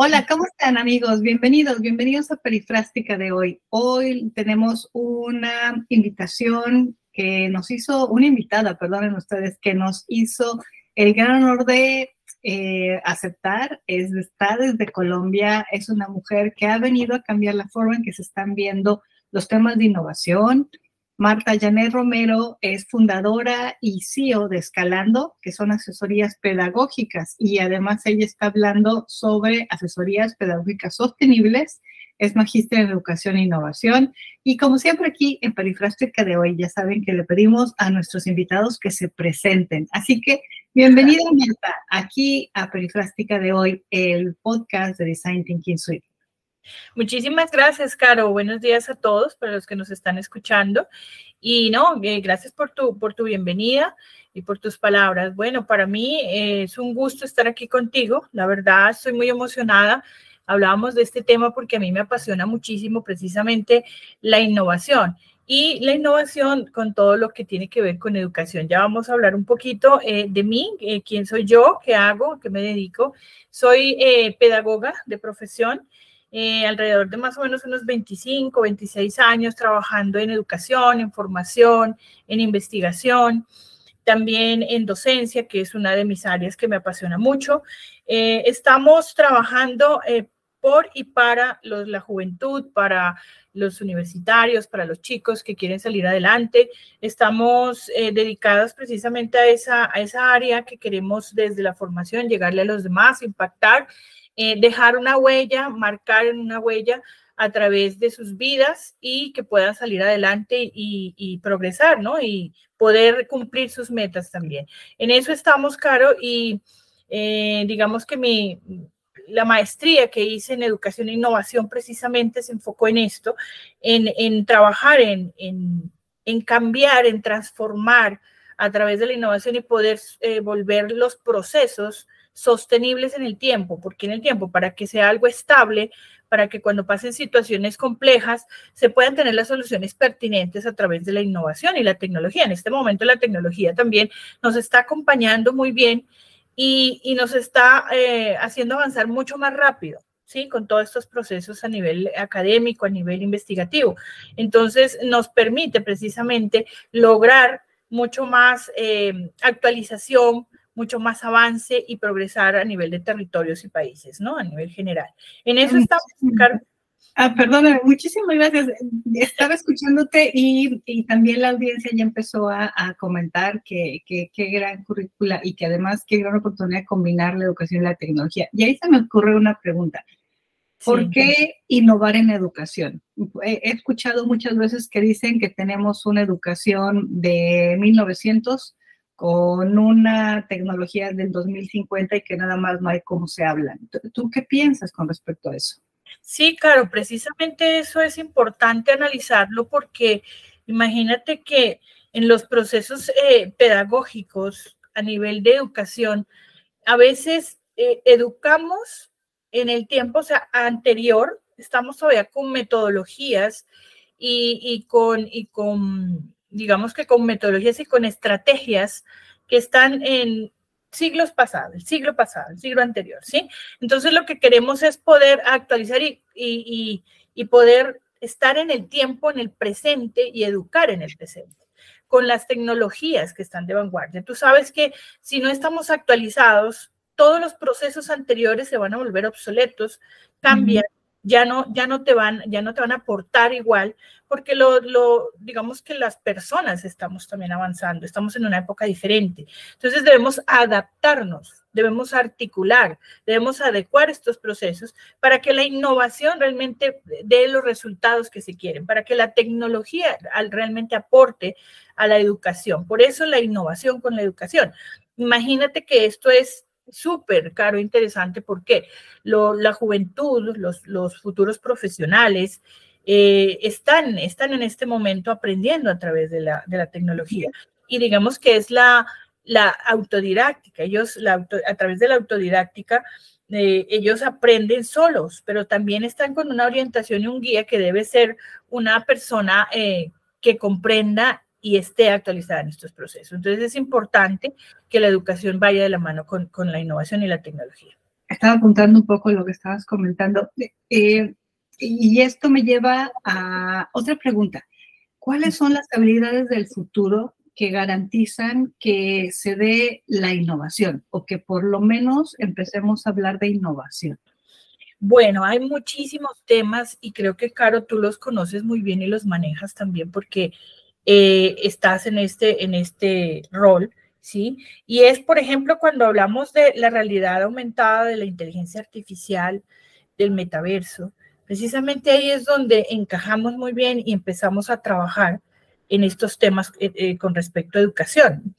Hola, ¿cómo están amigos? Bienvenidos, bienvenidos a Perifrástica de hoy. Hoy tenemos una invitación que nos hizo, una invitada, perdonen ustedes, que nos hizo el gran honor de eh, aceptar. Es, está desde Colombia, es una mujer que ha venido a cambiar la forma en que se están viendo los temas de innovación, Marta Janet Romero es fundadora y CEO de Escalando, que son asesorías pedagógicas, y además ella está hablando sobre asesorías pedagógicas sostenibles, es magíster en educación e innovación, y como siempre aquí en Perifrástica de hoy, ya saben que le pedimos a nuestros invitados que se presenten. Así que bienvenida Marta aquí a Perifrástica de hoy, el podcast de Design Thinking Suite. Muchísimas gracias, Caro. Buenos días a todos, para los que nos están escuchando. Y no, eh, gracias por tu, por tu bienvenida y por tus palabras. Bueno, para mí eh, es un gusto estar aquí contigo. La verdad, estoy muy emocionada. Hablábamos de este tema porque a mí me apasiona muchísimo precisamente la innovación y la innovación con todo lo que tiene que ver con educación. Ya vamos a hablar un poquito eh, de mí, quién soy yo, qué hago, qué me dedico. Soy pedagoga de profesión. Eh, alrededor de más o menos unos 25, 26 años trabajando en educación, en formación, en investigación, también en docencia, que es una de mis áreas que me apasiona mucho. Eh, estamos trabajando eh, por y para la juventud, para los universitarios, para los chicos que quieren salir adelante. Estamos dedicados precisamente a esa, a esa área que queremos desde la formación llegarle a los demás, impactar eh, dejar una huella, marcar una huella a través de sus vidas y que puedan salir adelante y, progresar, ¿no? Y poder cumplir sus metas también. En eso estamos, Caro, y eh, digamos que mi, la maestría que hice en educación e innovación precisamente se enfocó en esto, en, trabajar en, cambiar, en transformar a través de la innovación y poder eh, volver los procesos sostenibles en el tiempo, porque en el tiempo, para que sea algo estable, para que cuando pasen situaciones complejas se puedan tener las soluciones pertinentes a través de la innovación y la tecnología. En este momento la tecnología también nos está acompañando muy bien y, nos está eh, haciendo avanzar mucho más rápido. ¿sí? Con todos estos procesos a nivel académico, a nivel investigativo. Entonces, nos permite precisamente lograr mucho más eh, actualización, mucho más avance y progresar a nivel de territorios y países, ¿no? A nivel general. En eso estamos, Ah, perdóname, muchísimas gracias. Estaba escuchándote y, y también la audiencia ya empezó a, a comentar que, que, qué gran currícula y que además qué gran oportunidad de combinar la educación y la tecnología. Y ahí se me ocurre una pregunta. ¿Por qué innovar en educación? He, he escuchado muchas veces que dicen que tenemos una educación de 1900 con una tecnología del 2050 y que nada más no hay cómo se hablan. ¿Tú qué piensas con respecto a eso? Sí, claro, precisamente eso es importante analizarlo porque imagínate que en los procesos eh, pedagógicos a nivel de educación, a veces eh, educamos en el tiempo sea, anterior, estamos todavía con metodologías y, y con, y con digamos que con metodologías y con estrategias que están en siglos pasados, el siglo pasado, el siglo anterior, ¿sí? Entonces lo que queremos es poder actualizar y, y, y, poder estar en el tiempo, en el presente y educar en el presente con las tecnologías que están de vanguardia. Tú sabes que si no estamos actualizados, todos los procesos anteriores se van a volver obsoletos, cambian, ya no, ya no te van, ya no te van a aportar igual, porque lo, lo, digamos que las personas estamos también avanzando, estamos en una época diferente. Entonces debemos adaptarnos, debemos articular, debemos adecuar estos procesos para que la innovación realmente dé los resultados que se quieren, para que la tecnología realmente aporte a la educación. Por eso la innovación con la educación. Imagínate que esto es súper caro, interesante, porque la juventud, los, los futuros profesionales, eh, están, están en este momento aprendiendo a través de la, de la tecnología. Y digamos que es la, la autodidáctica. Ellos, la a través de la autodidáctica, eh, ellos aprenden solos, pero también están con una orientación y un guía que debe ser una persona eh, que comprenda y esté actualizada en estos procesos. Entonces es importante que la educación vaya de la mano con, con la innovación y la tecnología. estaba apuntando un poco lo que estabas comentando. Eh, y esto me lleva a otra pregunta. ¿Cuáles son las habilidades del futuro que garantizan que se dé la innovación o que por lo menos empecemos a hablar de innovación? Bueno, hay muchísimos temas y creo que, Caro, tú los conoces muy bien y los manejas también porque eh, estás en este, en este rol, ¿sí? Y es, por ejemplo, cuando hablamos de la realidad aumentada, de la inteligencia artificial, del metaverso, precisamente ahí es donde encajamos muy bien y empezamos a trabajar en estos temas eh, eh, con respecto a educación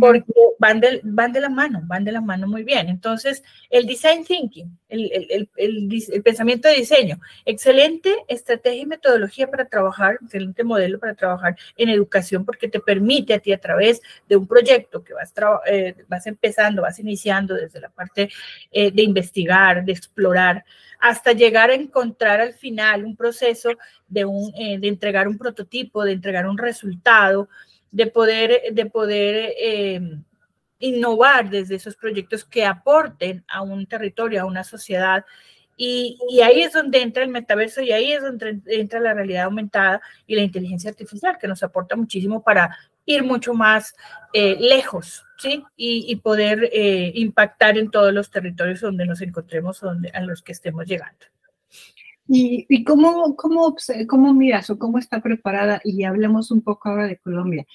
porque van de, van de la mano, van de la mano muy bien. Entonces, el design thinking, el, el, el, pensamiento de diseño, excelente estrategia y metodología para trabajar, excelente modelo para trabajar en educación, porque te permite a ti a través de un proyecto que vas, eh, vas empezando, vas iniciando desde la parte eh, de investigar, de explorar, hasta llegar a encontrar al final un proceso de, un, eh, de entregar un prototipo, de entregar un resultado, de poder, de poder eh, innovar desde esos proyectos que aporten a un territorio, a una sociedad. Y, ahí es donde entra el metaverso y ahí es donde entra la realidad aumentada y la inteligencia artificial, que nos aporta muchísimo para ir mucho más eh, lejos, ¿sí? Y, poder eh, impactar en todos los territorios donde nos encontremos, donde, a los que estemos llegando. ¿Y, y cómo, cómo, cómo miras o cómo está preparada? Y hablemos un poco ahora de Colombia.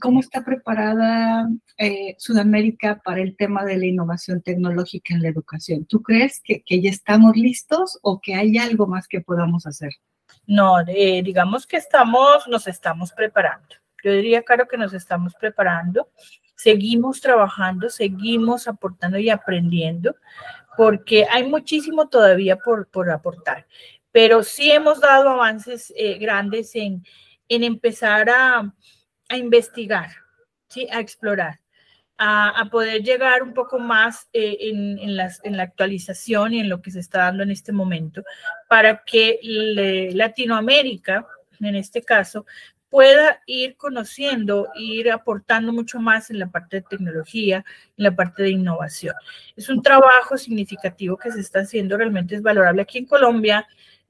¿Cómo está preparada eh, Sudamérica para el tema de la innovación tecnológica en la educación? ¿Tú crees que, ya estamos listos o que hay algo más que podamos hacer? No, eh, digamos que estamos, nos estamos preparando. Yo diría, claro, que nos estamos preparando. Seguimos trabajando, seguimos aportando y aprendiendo, porque hay muchísimo todavía por, por aportar. Pero sí hemos dado avances eh, grandes en, en empezar a, a investigar, ¿sí? a explorar, a, poder llegar un poco más eh, en, las, en, la actualización y en lo que se está dando en este momento, para que Latinoamérica, en este caso, pueda ir conociendo, ir aportando mucho más en la parte de tecnología, en la parte de innovación. Es un trabajo significativo que se está haciendo, realmente es valorable aquí en Colombia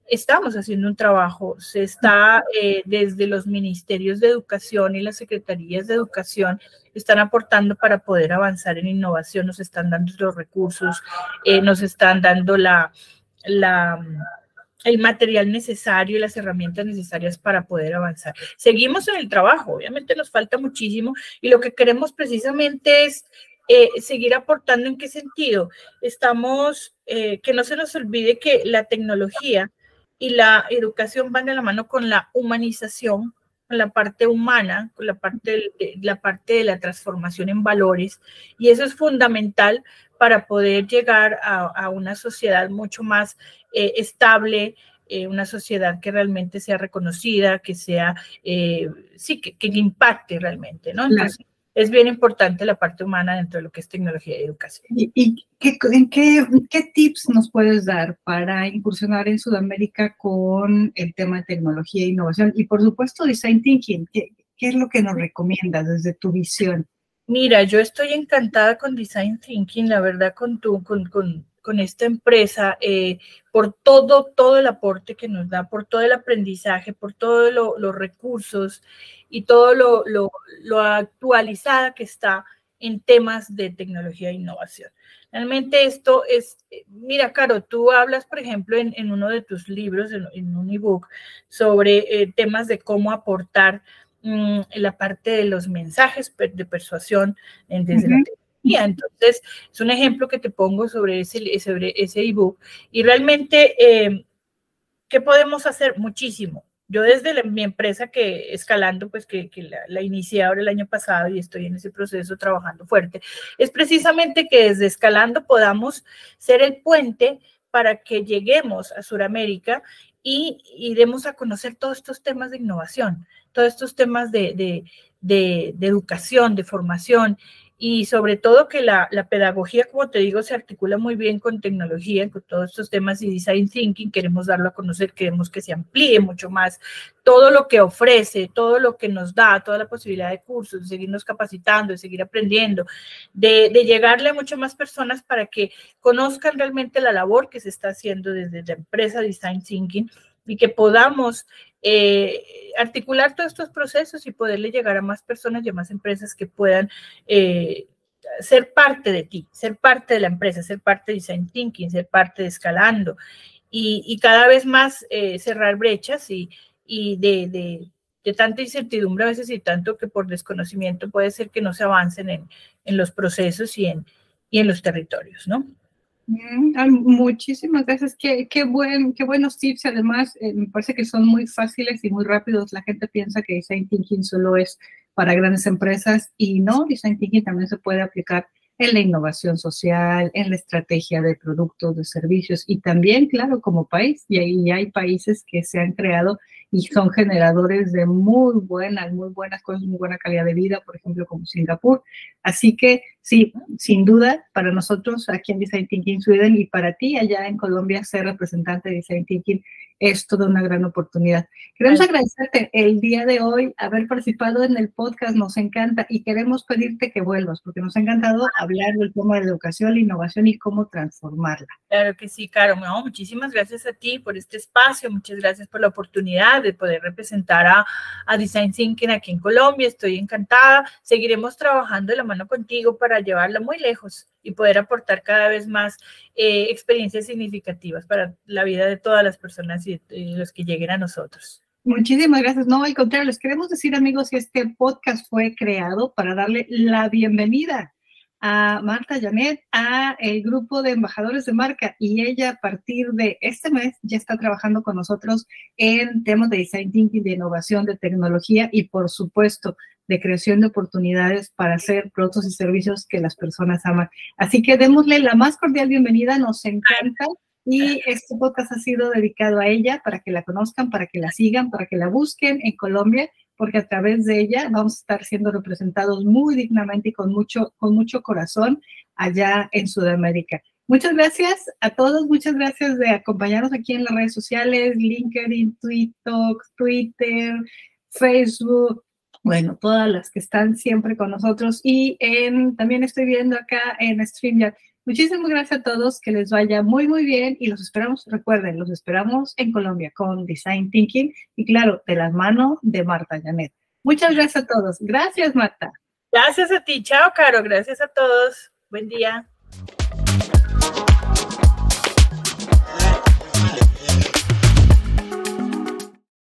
estamos haciendo un trabajo, se está eh, desde los ministerios de educación y las secretarías de educación están aportando para poder avanzar en innovación, nos están dando los recursos, eh, nos están dando la, la, el material necesario y las herramientas necesarias para poder avanzar. Seguimos en el trabajo, obviamente nos falta muchísimo y lo que queremos precisamente es eh, seguir aportando en qué sentido. Estamos, que no se nos olvide que la tecnología y la educación van de la mano con la humanización, con la parte humana, con la parte de, la parte de la transformación en valores. Y eso es fundamental para poder llegar a, una sociedad mucho más eh, estable, eh, una sociedad que realmente sea reconocida, que sea, eh, sí, que, que, impacte realmente, ¿no? Entonces, es bien importante la parte humana dentro de lo que es tecnología y educación. ¿Y, qué, en qué, qué, tips nos puedes dar para incursionar en Sudamérica con el tema de tecnología e innovación? Y por supuesto, design thinking. ¿Qué, qué es lo que nos recomiendas desde tu visión? Mira, yo estoy encantada con design thinking, la verdad, con tu, con, con con esta empresa eh, por todo, todo el aporte que nos da, por todo el aprendizaje, por todos los recursos y todo lo, lo, actualizada que está en temas de tecnología e innovación. Realmente esto es, mira, Caro, tú hablas, por ejemplo, en, uno de tus libros, en, un ebook, sobre eh, temas de cómo aportar mm, la parte de los mensajes de persuasión desde la entonces, es un ejemplo que te pongo sobre ese, sobre ese ebook. Y realmente, eh, ¿qué podemos hacer? Muchísimo. Yo desde mi empresa que escalando, pues que, la, la, inicié ahora el año pasado y estoy en ese proceso trabajando fuerte, es precisamente que desde escalando podamos ser el puente para que lleguemos a Sudamérica y, y, demos a conocer todos estos temas de innovación, todos estos temas de, de, de educación, de formación y sobre todo que la, la, pedagogía, como te digo, se articula muy bien con tecnología, con todos estos temas y design thinking, queremos darlo a conocer, queremos que se amplíe mucho más todo lo que ofrece, todo lo que nos da, toda la posibilidad de cursos, de seguirnos capacitando, de seguir aprendiendo, de, de llegarle a muchas más personas para que conozcan realmente la labor que se está haciendo desde la empresa Design Thinking y que podamos eh, articular todos estos procesos y poderle llegar a más personas y a más empresas que puedan eh, ser parte de ti, ser parte de la empresa, ser parte de Design Thinking, ser parte de Escalando y, cada vez más eh, cerrar brechas y, y de, de, tanta incertidumbre a veces y tanto que por desconocimiento puede ser que no se avancen en, en los procesos y en, y en los territorios, ¿no? Muchísimas gracias. Qué, qué, buen, qué buenos tips. Además, eh, me parece que son muy fáciles y muy rápidos. La gente piensa que Design Thinking solo es para grandes empresas y no, Design Thinking también se puede aplicar en la innovación social, en la estrategia de productos, de servicios y también, claro, como país. Y ahí hay países que se han creado y son generadores de muy buenas, muy buenas cosas, muy buena calidad de vida, por ejemplo, como Singapur. Así que sí, sin duda, para nosotros aquí en Design Thinking Sweden y para ti allá en Colombia, ser representante de Design Thinking es toda una gran oportunidad. Queremos agradecerte el día de hoy haber participado en el podcast, nos encanta y queremos pedirte que vuelvas porque nos ha encantado hablar del tema de la educación, la innovación y cómo transformarla. Claro que sí, Caro. muchísimas gracias a ti por este espacio, muchas gracias por la oportunidad de poder representar a, a Design Thinking aquí en Colombia. Estoy encantada. Seguiremos trabajando de la mano contigo para llevarla muy lejos y poder aportar cada vez más eh, experiencias significativas para la vida de todas las personas y, los que lleguen a nosotros. Muchísimas gracias. No, al contrario, les queremos decir, amigos, que este podcast fue creado para darle la bienvenida a Marta Janet, a el grupo de embajadores de marca y ella a partir de este mes ya está trabajando con nosotros en temas de design thinking, de innovación, de tecnología y por supuesto de creación de oportunidades para hacer productos y servicios que las personas aman. Así que démosle la más cordial bienvenida, nos encanta. Y este podcast ha sido dedicado a ella para que la conozcan, para que la sigan, para que la busquen en Colombia porque a través de ella vamos a estar siendo representados muy dignamente y con mucho, con mucho corazón allá en Sudamérica. Muchas gracias a todos, muchas gracias de acompañarnos aquí en las redes sociales, LinkedIn, Twitter, Twitter, Facebook, bueno, todas las que están siempre con nosotros y en, también estoy viendo acá en StreamYard. Muchísimas gracias a todos, que les vaya muy, muy bien y los esperamos, recuerden, los esperamos en Colombia con Design Thinking y claro, de las manos de Marta Janet. Muchas gracias a todos. Gracias, Marta. Gracias a ti. Chao, Caro. Gracias a todos. Buen día.